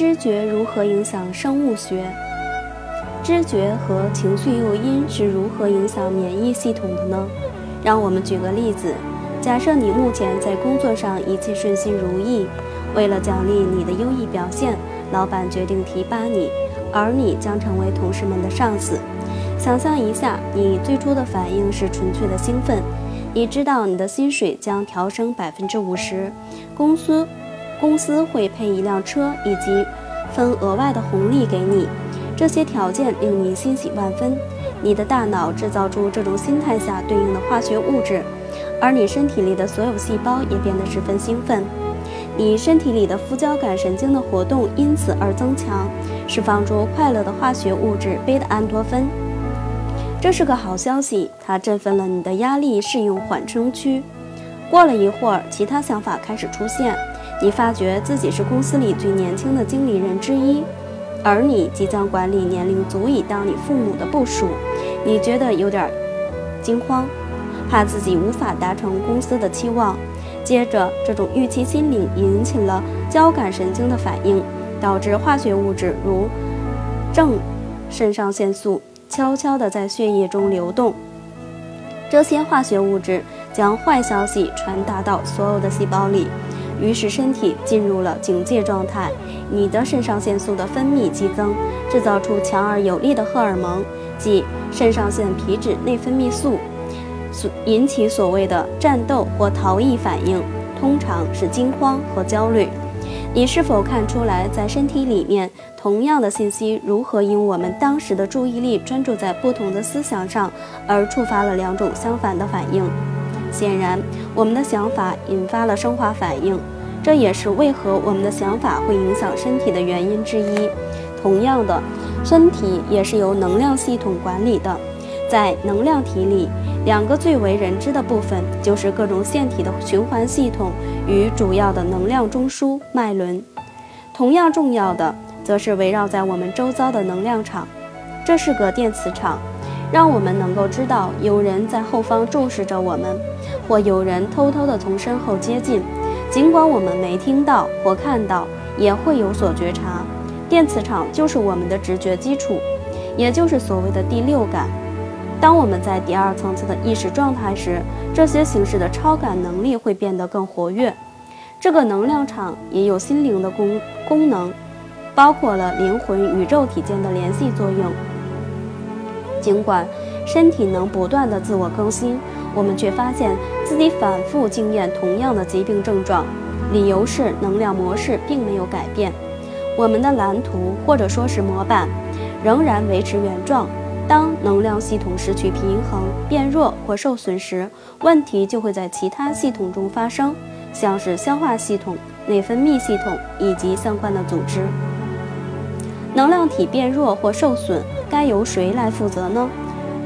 知觉如何影响生物学？知觉和情绪诱因是如何影响免疫系统的呢？让我们举个例子，假设你目前在工作上一切顺心如意，为了奖励你的优异表现，老板决定提拔你，而你将成为同事们的上司。想象一下，你最初的反应是纯粹的兴奋，你知道你的薪水将调升百分之五十，公司公司会配一辆车以及分额外的红利给你，这些条件令你欣喜万分。你的大脑制造出这种心态下对应的化学物质，而你身体里的所有细胞也变得十分兴奋。你身体里的副交感神经的活动因此而增强，释放出快乐的化学物质贝塔安多芬。这是个好消息，它振奋了你的压力适应缓冲区。过了一会儿，其他想法开始出现。你发觉自己是公司里最年轻的经理人之一，而你即将管理年龄足以当你父母的部属。你觉得有点惊慌，怕自己无法达成公司的期望。接着，这种预期心理引起了交感神经的反应，导致化学物质如正肾上腺素悄悄地在血液中流动。这些化学物质将坏消息传达到所有的细胞里。于是身体进入了警戒状态，你的肾上腺素的分泌激增，制造出强而有力的荷尔蒙，即肾上腺皮质内分泌素，所引起所谓的战斗或逃逸反应，通常是惊慌和焦虑。你是否看出来，在身体里面，同样的信息如何因我们当时的注意力专注在不同的思想上，而触发了两种相反的反应？显然，我们的想法引发了生化反应，这也是为何我们的想法会影响身体的原因之一。同样的，身体也是由能量系统管理的。在能量体里，两个最为人知的部分就是各种腺体的循环系统与主要的能量中枢脉轮。同样重要的，则是围绕在我们周遭的能量场，这是个电磁场。让我们能够知道有人在后方注视着我们，或有人偷偷地从身后接近，尽管我们没听到或看到，也会有所觉察。电磁场就是我们的直觉基础，也就是所谓的第六感。当我们在第二层次的意识状态时，这些形式的超感能力会变得更活跃。这个能量场也有心灵的功功能，包括了灵魂与肉体间的联系作用。尽管身体能不断的自我更新，我们却发现自己反复经验同样的疾病症状。理由是能量模式并没有改变，我们的蓝图或者说是模板仍然维持原状。当能量系统失去平衡、变弱或受损时，问题就会在其他系统中发生，像是消化系统、内分泌系统以及相关的组织。能量体变弱或受损，该由谁来负责呢？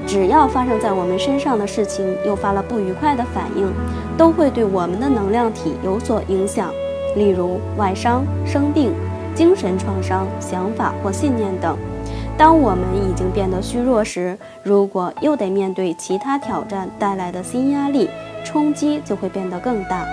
只要发生在我们身上的事情诱发了不愉快的反应，都会对我们的能量体有所影响。例如外伤、生病、精神创伤、想法或信念等。当我们已经变得虚弱时，如果又得面对其他挑战带来的新压力，冲击就会变得更大。